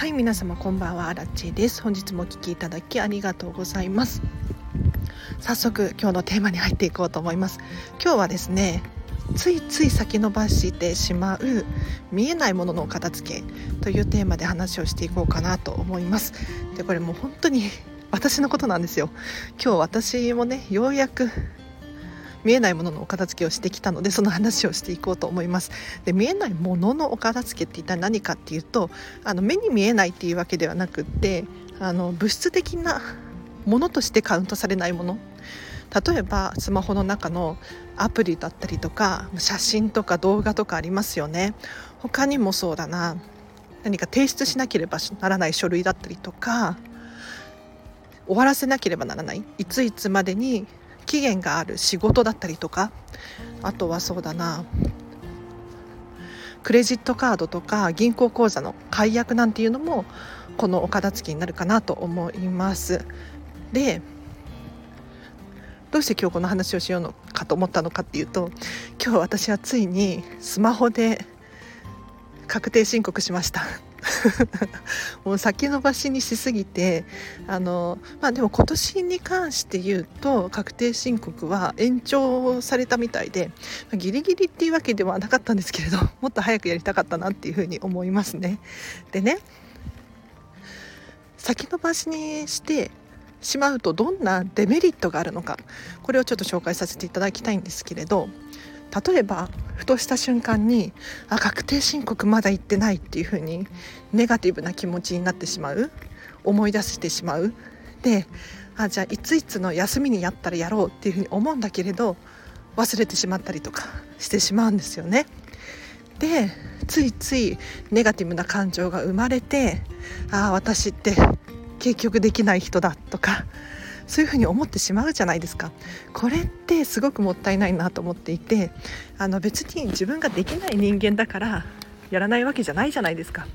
はい皆様こんばんは。アラチェです。本日もお聞きいただきありがとうございます。早速今日のテーマに入っていこうと思います。今日はですねついつい先延ばしてしまう見えないものの片付けというテーマで話をしていこうかなと思います。でこれもう本当に私のことなんですよ。今日私もねようやく見えないもののお片付けをしてきたのでその話をしていこうと思います。で見えないもののお片付けって一体何かっていうとあの目に見えないっていうわけではなくってあの物質的なものとしてカウントされないもの。例えばスマホの中のアプリだったりとか写真とか動画とかありますよね。他にもそうだな。何か提出しなければならない書類だったりとか終わらせなければならない。いついつまでに期限がある仕事だったりとかあとはそうだなクレジットカードとか銀行口座の解約なんていうのもこのお片付けになるかなと思います。でどうして今日この話をしようのかと思ったのかっていうと今日私はついにスマホで確定申告しました。もう先延ばしにしすぎてあの、まあ、でも今年に関して言うと確定申告は延長されたみたいでギリギリっていうわけではなかったんですけれど もっと早くやりたかったなっていうふうに思いますね。でね先延ばしにしてしまうとどんなデメリットがあるのかこれをちょっと紹介させていただきたいんですけれど例えばふとした瞬間にあ確定申告まだ行ってないっていう風にネガティブな気持ちになってしまう思い出してしまうであじゃあいついつの休みにやったらやろうっていう風に思うんだけれど忘れてしまったりとかしてしまうんですよね。でついついネガティブな感情が生まれてああ私って結局できない人だとかそういうふうに思ってしまうじゃないですか。これってすごくもったいないなと思っていてあの別に自分ができない人間だからやらないわけじゃないじゃないですか。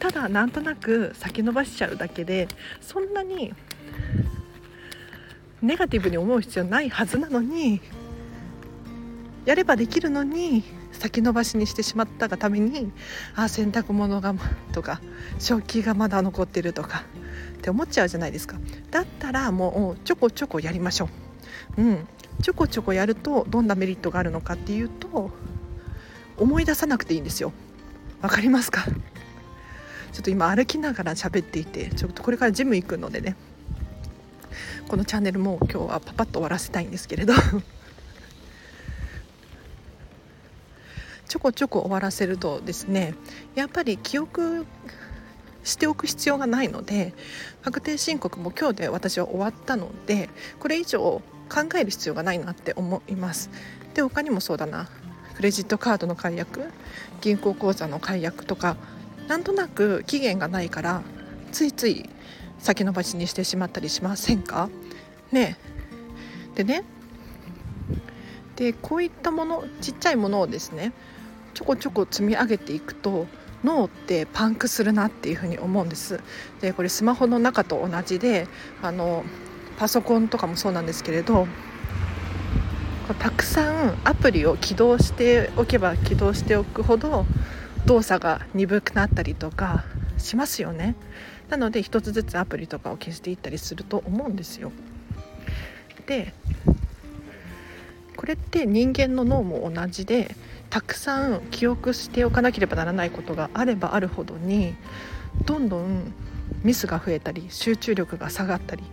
ただなんとなく先延ばしちゃうだけでそんなにネガティブに思う必要ないはずなのにやればできるのに先延ばしにしてしまったがためにあ洗濯物がとか食器がまだ残ってるとかって思っちゃうじゃないですか。だったらもうちょこちょこやりましょう。うん。ちょこちょこやるとどんなメリットがあるのかっていうと思い出さなくていいんですよ。わかりますか？ちょっと今歩きながら喋っていてちょっとこれからジム行くのでね。このチャンネルも今日はパパッと終わらせたいんですけれど。ちょこちょこ終わらせるとですねやっぱり記憶しておく必要がないので確定申告も今日で私は終わったのでこれ以上考える必要がないなって思います。で他にもそうだな。クレジットカードの解約銀行口座の解約とかなんとなく期限がないからついつい先延ばしにしてしまったりしませんか？ね。でね。でこういったものちっちゃいものをですねちょこちょこ積み上げていくと脳ってパンクするなっていうふに思うんです。でこれスマホの中と同じであのパソコンとかもそうなんですけれどたくさんアプリを起動しておけば起動しておくほど動作が鈍くなったりとかしますよね。なので一つずつアプリとかを消していったりすると思うんですよ。でこれって人間の脳も同じでたくさん記憶しておかなければならないことがあればあるほどにどんどんミスが増えたり集中力が下がったり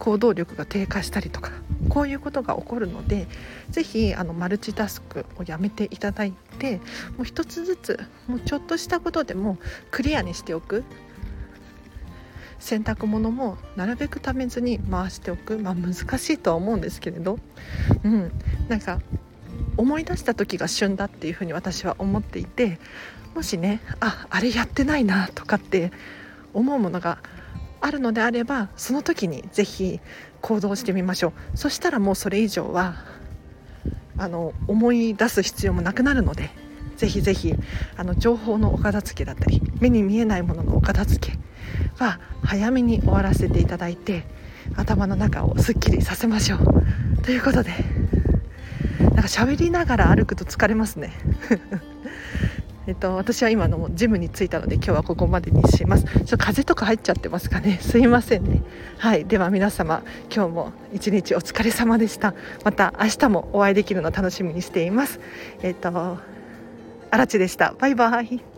行動力が低下したりとかこういうことが起こるので是非あのマルチタスクをやめていただいてもう一つずつもうちょっとしたことでもクリアにしておく。洗濯物もなるべくためずに回しておく。まあ難しいとは思うんですけれど。うん。なんか思い出した時が旬だっていうふうに私は思っていてもしねああれやってないなとかって思うものがあるのであればその時に是非行動してみましょう。そしたらもうそれ以上はあの思い出す必要もなくなるのでぜひぜひあの情報のお片付けだったり目に見えないもののお片付けは早めに終わらせていただいて頭の中をすっきりさせましょう。ということでなんか喋りながら歩くと疲れますね。えっと、私は今のジムに着いたので今日はここまでにします。ちょっと風とか入っちゃってますかね。すいませんね。はい。では皆様今日も一日お疲れ様でした。また明日もお会いできるの楽しみにしています。えっとあらちでした。バイバイ。